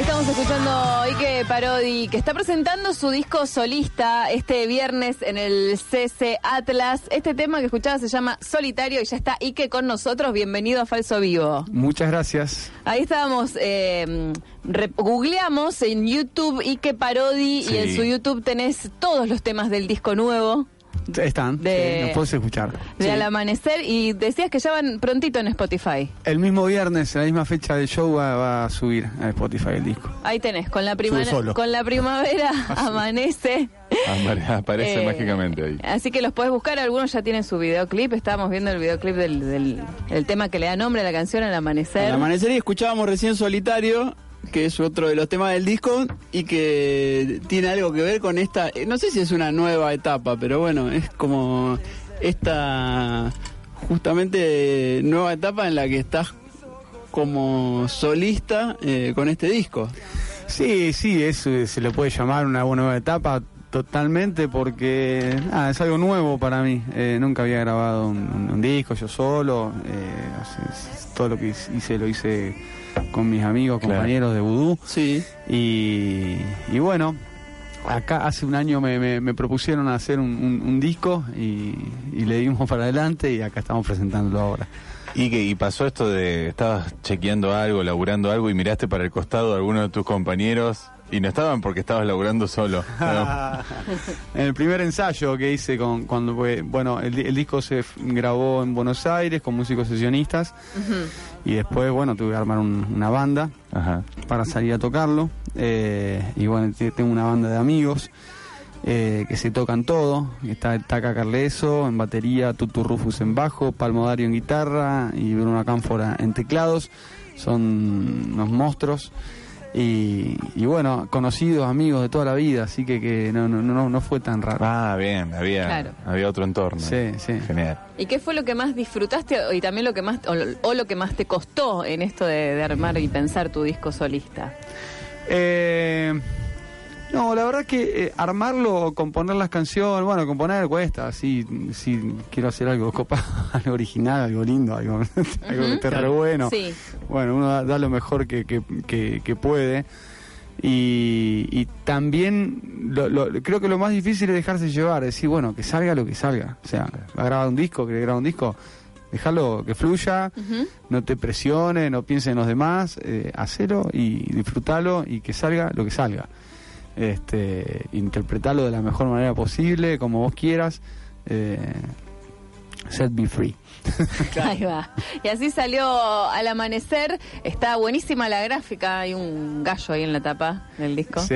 Ahí estamos escuchando Ike Parodi, que está presentando su disco solista este viernes en el CC Atlas. Este tema que escuchaba se llama Solitario y ya está Ike con nosotros. Bienvenido a Falso Vivo. Muchas gracias. Ahí estábamos, eh, googleamos en YouTube Ike Parodi Sí. y en su YouTube tenés todos los temas del disco nuevo Están, De- sí, nos puedes escuchar. de Sí. Al Amanecer y decías que ya van prontito en Spotify. El mismo viernes, en la misma fecha del show, va, va a subir a Spotify el disco. Ahí tenés, con la, prima- solo. con la primavera amanece. Apare- Aparece Eh, mágicamente ahí. Así que los podés buscar, algunos ya tienen su videoclip. Estábamos viendo el videoclip del, del- el tema que le da nombre a la canción, Al Amanecer. Al amanecer y escuchábamos recién Solitario, que es otro de los temas del disco y que tiene algo que ver con esta, eh, no sé si es una nueva etapa, pero bueno, es como esta justamente nueva etapa en la que estás como solista eh, con este disco. Sí, sí, es, eh, se le puede llamar una nueva etapa totalmente porque es algo nuevo para mí. Eh, nunca había grabado un, disco yo solo. todo lo que hice lo hice con mis amigos, Claro. compañeros de Vudú. Sí. Y, y bueno, acá hace un año me, me- me propusieron hacer un, un- un disco y, y le dimos para adelante y acá estamos presentándolo ahora. Y que y pasó esto de estabas chequeando algo, laburando algo y miraste para el costado a alguno de tus compañeros y no estaban porque estabas laburando solo. ¿no? en el primer ensayo que hice con cuando fue, bueno, el, di- el disco se grabó en Buenos Aires con músicos sesionistas y después, bueno, tuve que armar un- una banda Ajá. para salir a tocarlo. eh, y bueno, tengo una banda de amigos eh, que se tocan todo. Está el Taca Carleso en batería, Tutu Rufus en bajo, Palmo Dario en guitarra y Bruno Cánfora en teclados. Son unos monstruos. Y, y bueno, conocidos, amigos de toda la vida, así que, que no, no, no, no fue tan raro. Ah, bien, había, Claro. había otro entorno. Sí, sí. Genial. ¿Y qué fue lo que más disfrutaste y también lo que más o lo, o lo que más te costó en esto de, de armar y pensar tu disco solista? Eh, no, la verdad que eh, armarlo, componer las canciones, bueno, componer cuesta, si, si quiero hacer algo copa, algo original, algo lindo, algo, algo que esté re bueno. Sí. Bueno, uno da, da lo mejor que, que, que- que puede. Y, y también lo- lo- creo que lo más difícil es dejarse llevar, decir, bueno, que salga lo que salga. O sea, va a grabar un disco, que grabar un disco, déjalo que fluya, no te presiones, no pienses en los demás, eh, hacelo y disfrútalo y que salga lo que salga. Este, interpretalo de la mejor manera posible, como vos quieras. Eh, set me free. Ahí va. Y así salió al amanecer. Está buenísima la gráfica. Hay un gallo ahí en la tapa del disco. Sí,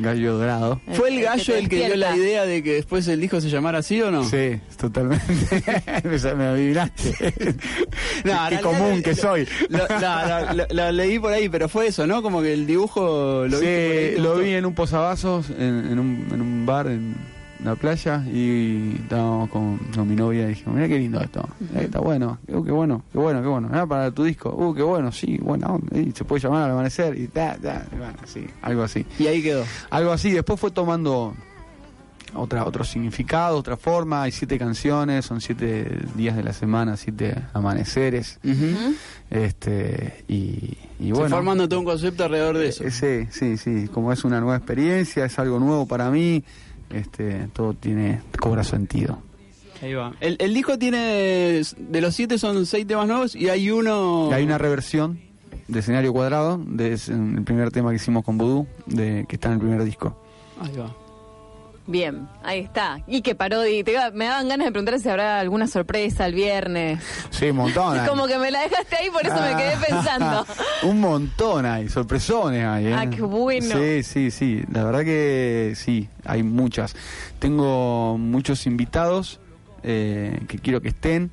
gallo dorado. ¿Fue el que gallo te el que dio la idea de que después el disco se llamara así o no? Sí, totalmente. me, me adivinaste. No, Qué común que soy. Lo, no, no, lo- lo leí por ahí, pero fue eso, ¿no? Como que el dibujo lo Sí, por ahí, lo vi en un posavasos, en, en un, en un bar en la playa y estábamos con, con mi novia y dijimos, mira qué lindo esto, está bueno, uh, qué bueno, qué bueno, qué bueno, para tu disco, uh, qué bueno, sí, bueno, y se puede llamar al amanecer y ta, ta, y bueno, sí, algo así. Y ahí quedó. Algo así, después fue tomando otra, otro significado, otra forma, hay siete canciones, son siete días de la semana, siete amaneceres, Ujú. este, y, y bueno. formando todo un concepto alrededor de eso. Eh, Sí, sí, sí, como es una nueva experiencia, es algo nuevo para mí, este, todo tiene, cobra sentido. Ahí va. El, el disco tiene, de los siete son seis temas nuevos y hay uno... Y hay una reversión de escenario cuadrado, de es el primer tema que hicimos con Voodoo, de, que está en el primer disco. Ahí va. Bien, ahí está. Y que parodi. Te iba- me daban ganas de preguntar si habrá alguna sorpresa el viernes. Sí, un montón. hay. Como que me la dejaste ahí, por eso me quedé pensando. un montón hay, sorpresones hay. ¿eh? Ah, qué bueno. Sí, sí, sí, la verdad que sí, hay muchas. Tengo muchos invitados eh, que quiero que estén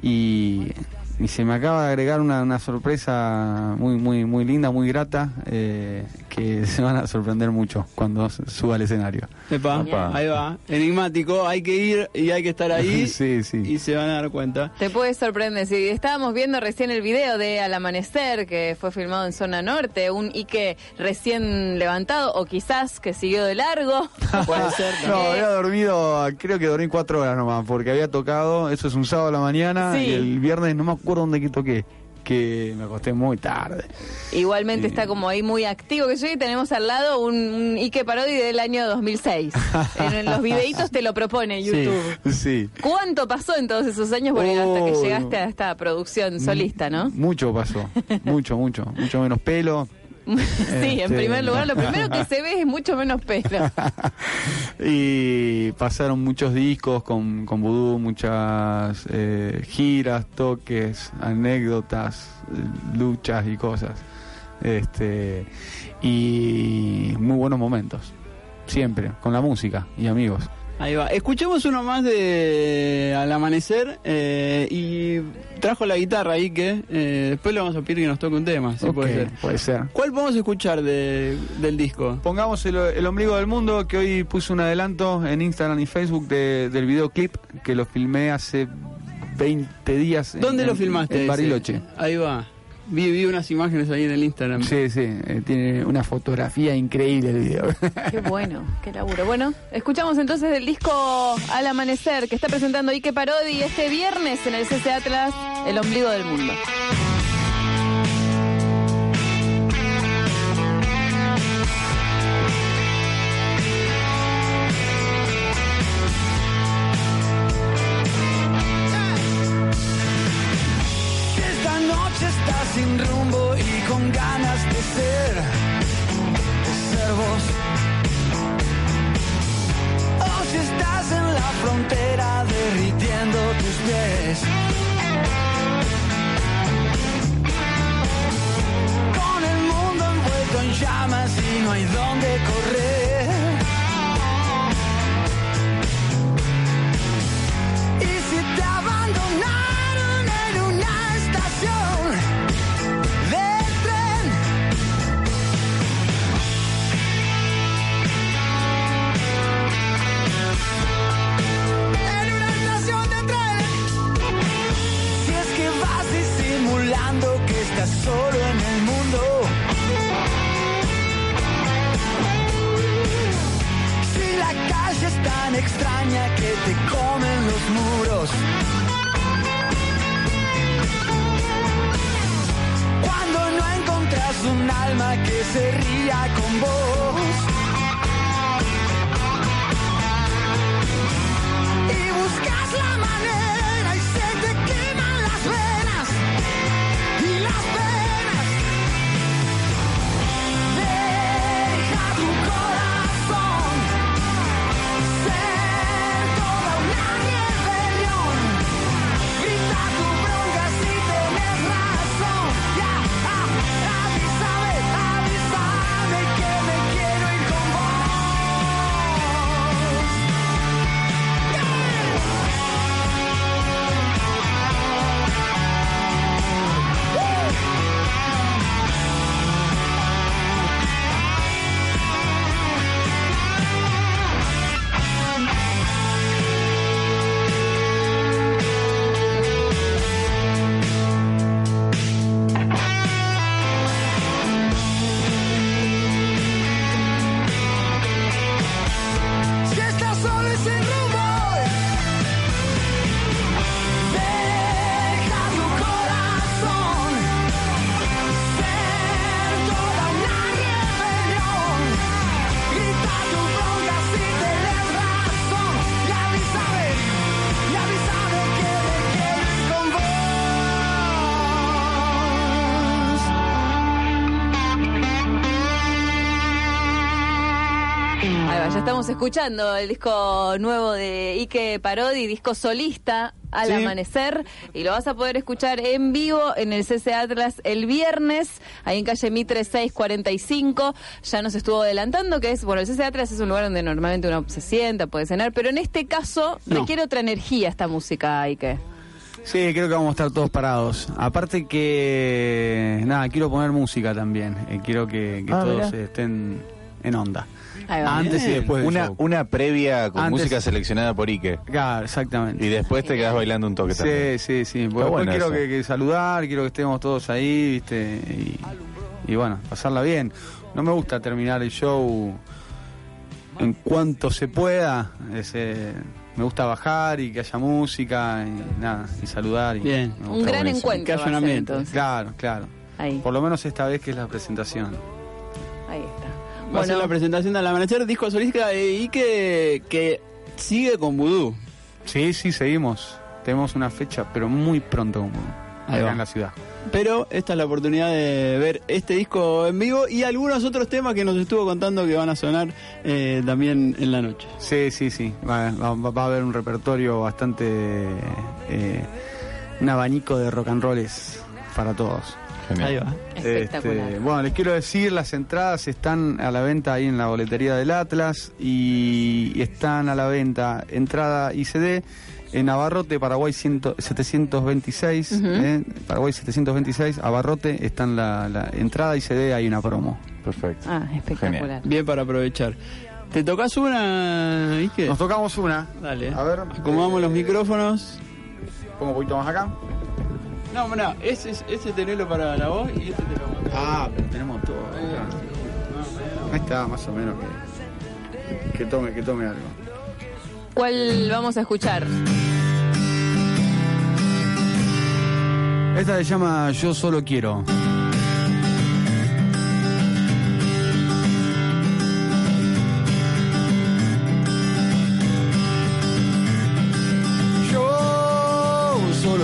y, y se me acaba de agregar una, una sorpresa muy, muy, muy linda, muy grata, eh, que se van a sorprender mucho cuando suba al escenario. Epa, Opa. ahí va. Enigmático, hay que ir y hay que estar ahí Sí, sí. y se van a dar cuenta. Te puede sorprender. Si estábamos viendo recién el video de Al Amanecer, que fue filmado en Zona Norte, un Ike recién levantado, o quizás que siguió de largo. Puede ser. No, había dormido, creo que dormí cuatro horas nomás, porque había tocado, eso es un sábado a la mañana, Sí. y el viernes no me acuerdo dónde que toqué. Que me acosté muy tarde. Igualmente está como ahí muy activo que yo y tenemos al lado un, un Ike Parodi del año 2006. en los videitos te lo propone YouTube. Sí. ¿Cuánto pasó en todos esos años bueno, hasta que llegaste a esta producción solista, no? Mucho pasó, mucho, mucho, mucho menos pelo. sí, en Este- primer lugar, lo primero que se ve es mucho menos pelo. y pasaron muchos discos con, con Voodoo, muchas eh, giras, toques, anécdotas, luchas y cosas. Este y muy buenos momentos, siempre, con la música y amigos. Ahí va. Escuchemos uno más de Al Amanecer eh, y trajo la guitarra ahí que eh, después le vamos a pedir que nos toque un tema, si puede ser. puede ser. ¿Cuál podemos escuchar de- del disco? Pongamos el, el ombligo del mundo, que hoy puse un adelanto en Instagram y Facebook de- del videoclip, que lo filmé hace 20 días. en- ¿Dónde lo filmaste? En ese? Bariloche. Ahí va. Vi, vi unas imágenes ahí en el Instagram. Sí, sí, eh, tiene una fotografía increíble el video. Qué bueno, qué laburo. Bueno, escuchamos entonces del disco Al Amanecer que está presentando Ike Parodi este viernes en el CC Atlas, El Ombligo del Mundo. Ganas de ser, de ser. O si estás en la frontera derritiendo tus pies. Con el mundo envuelto en llamas y no hay dónde correr. Alma que se ría con vos. Y buscas la manera estamos escuchando el disco nuevo de Ike Parodi, disco solista al Sí. amanecer, y lo vas a poder escuchar en vivo en el CC Atlas el viernes, ahí en calle Mitre 645. Ya nos estuvo adelantando que es, bueno, el CC Atlas es un lugar donde normalmente uno se sienta, puede cenar, pero en este caso No. requiere otra energía esta música, Ike. Sí, creo que vamos a estar todos parados. Aparte que, nada, quiero poner música también. Eh, quiero que, que Ah, todos mirá. estén en onda. Antes y después del Una, show. una previa con Antes- música seleccionada por Ike. Claro, exactamente. Y después te quedas bailando un toque también. Sí, sí, sí. Porque después bueno quiero eso. que, que saludar, quiero que estemos todos ahí, ¿viste? Y, y bueno, pasarla bien. No me gusta terminar el show en cuanto se pueda. Ese, me gusta bajar y que haya música y nada, y saludar. Y Bien. me Un gran buenísimo. encuentro. Que haya va a un ser, ambiente. entonces. Claro, claro. Ahí, Por lo menos esta vez que es la presentación. ahí está. Va a ser la presentación del amanecer, disco solista eh, y que, que sigue con vudú. Sí, sí, seguimos. Tenemos una fecha, pero muy pronto como Ahí acá en la ciudad. Pero esta es la oportunidad de ver este disco en vivo y algunos otros temas que nos estuvo contando que van a sonar eh, también en la noche. Sí, sí, sí. Va, va- va a haber un repertorio bastante. eh, un abanico de rock and rolls para todos. Genial. Ahí va. Espectacular. Este, bueno, les quiero decir, las entradas están a la venta ahí en la boletería del Atlas y, están a la venta entrada y CD en Abarrote, Paraguay 100 726, Ujú. eh, Paraguay 726, Abarrote, están la, la entrada y CD, hay una promo. Perfecto. Ah, espectacular. Genial. Bien para aprovechar. ¿Te tocas una, Ike? Nos tocamos una. Dale. A ver, Acomodamos eh, los micrófonos. Pongo un poquito más acá. No, no, ese, es- ese tenelo para la voz y este te lo mando. Ah, pero tenemos todo. Ahí está, más o menos que, que tome, que tome algo. ¿Cuál vamos a escuchar? Esta se llama Yo solo quiero.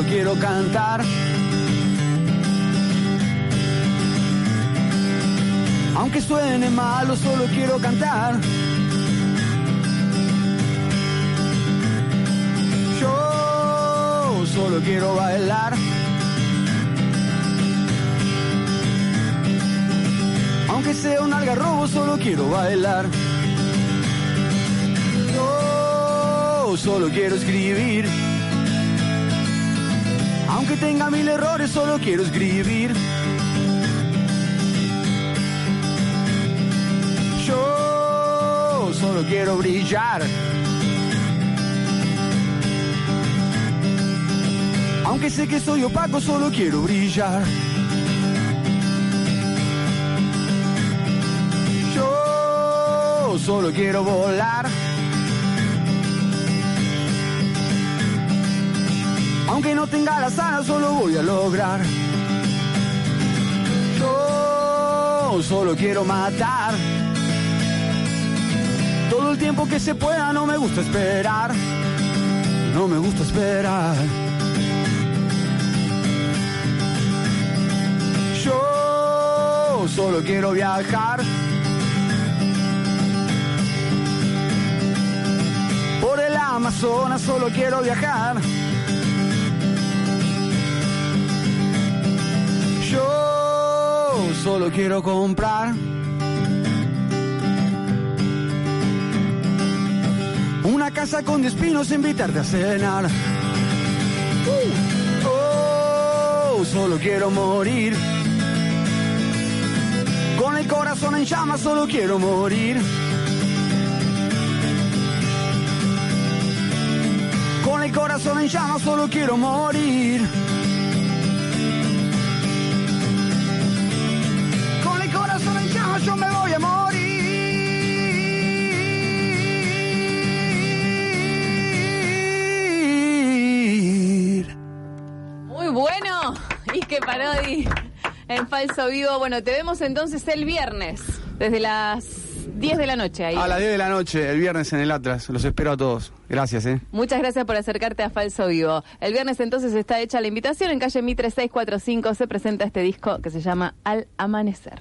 Quiero cantar. Aunque suene malo, solo quiero cantar. Yo solo quiero bailar. Aunque sea un algarrobo, solo quiero bailar. Yo solo quiero escribir. Aunque tenga mil errores, solo quiero escribir. Yo solo quiero brillar. Aunque sé que soy opaco, solo quiero brillar. Yo solo quiero volar. Aunque no tenga las alas, solo voy a lograr. Yo solo quiero matar. Todo el tiempo que se pueda, no me gusta esperar. No me gusta esperar. Yo solo quiero viajar. Por el Amazonas solo quiero viajar. Solo quiero comprar. Una casa con diez pinos, invitarte a cenar. Uh, oh, solo quiero morir. Con el corazón en llamas, solo quiero morir. Con el corazón en llamas, solo quiero morir. Parodi en falso vivo. Bueno, te vemos entonces el viernes, desde las 10 de la noche ahí. A las 10 de la noche, el viernes en el Atlas. Los espero a todos. Gracias, ¿eh? Muchas gracias por acercarte a Falso Vivo. El viernes entonces está hecha la invitación. En calle Mi 3645 se presenta este disco que se llama Al Amanecer.